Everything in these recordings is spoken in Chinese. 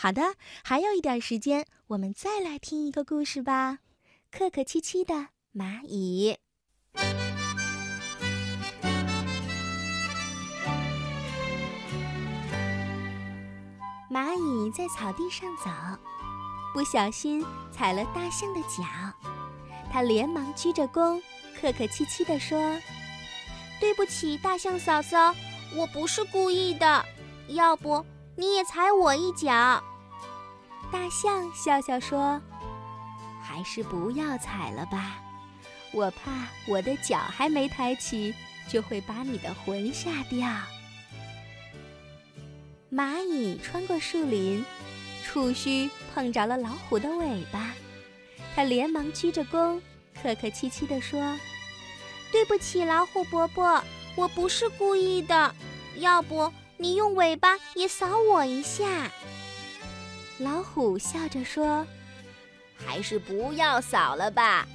好的，还有一点时间，我们再来听一个故事吧。客客气气的蚂蚁。蚂蚁在草地上走，不小心踩了大象的脚，它连忙鞠着躬，客客气气地说：“对不起，大象嫂嫂，我不是故意的，要不你也踩我一脚。”大象笑笑说：“还是不要踩了吧，我怕我的脚还没抬起，就会把你的魂吓掉。”蚂蚁穿过树林，触须碰着了老虎的尾巴，它连忙鞠着躬，客客气气地说：“对不起，老虎伯伯，我不是故意的，要不你用尾巴也扫我一下。”老虎笑着说：“还是不要扫了吧，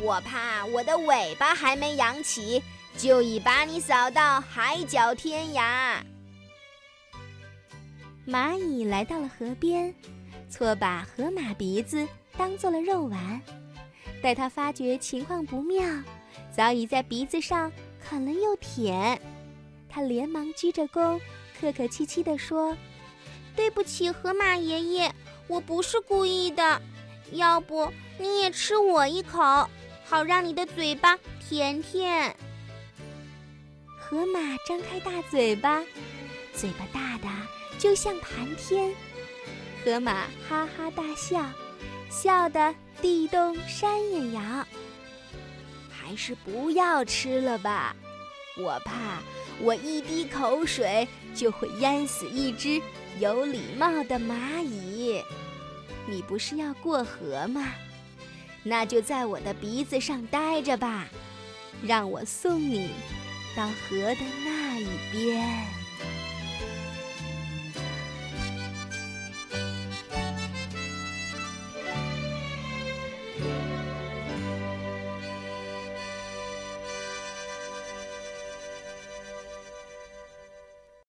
我怕我的尾巴还没扬起，就已把你扫到海角天涯。”蚂蚁来到了河边，错把河马鼻子当做了肉丸。待它发觉情况不妙，早已在鼻子上啃了又舔。它连忙鞠着躬，客客气气地说：“对不起，河马爷爷，我不是故意的。要不你也吃我一口，好让你的嘴巴甜甜。”河马张开大嘴巴，嘴巴大的。就像盘天，河马哈哈大笑，笑得地动山也摇。还是不要吃了吧，我怕我一滴口水就会淹死一只有礼貌的蚂蚁。你不是要过河吗？那就在我的鼻子上待着吧，让我送你到河的那一边。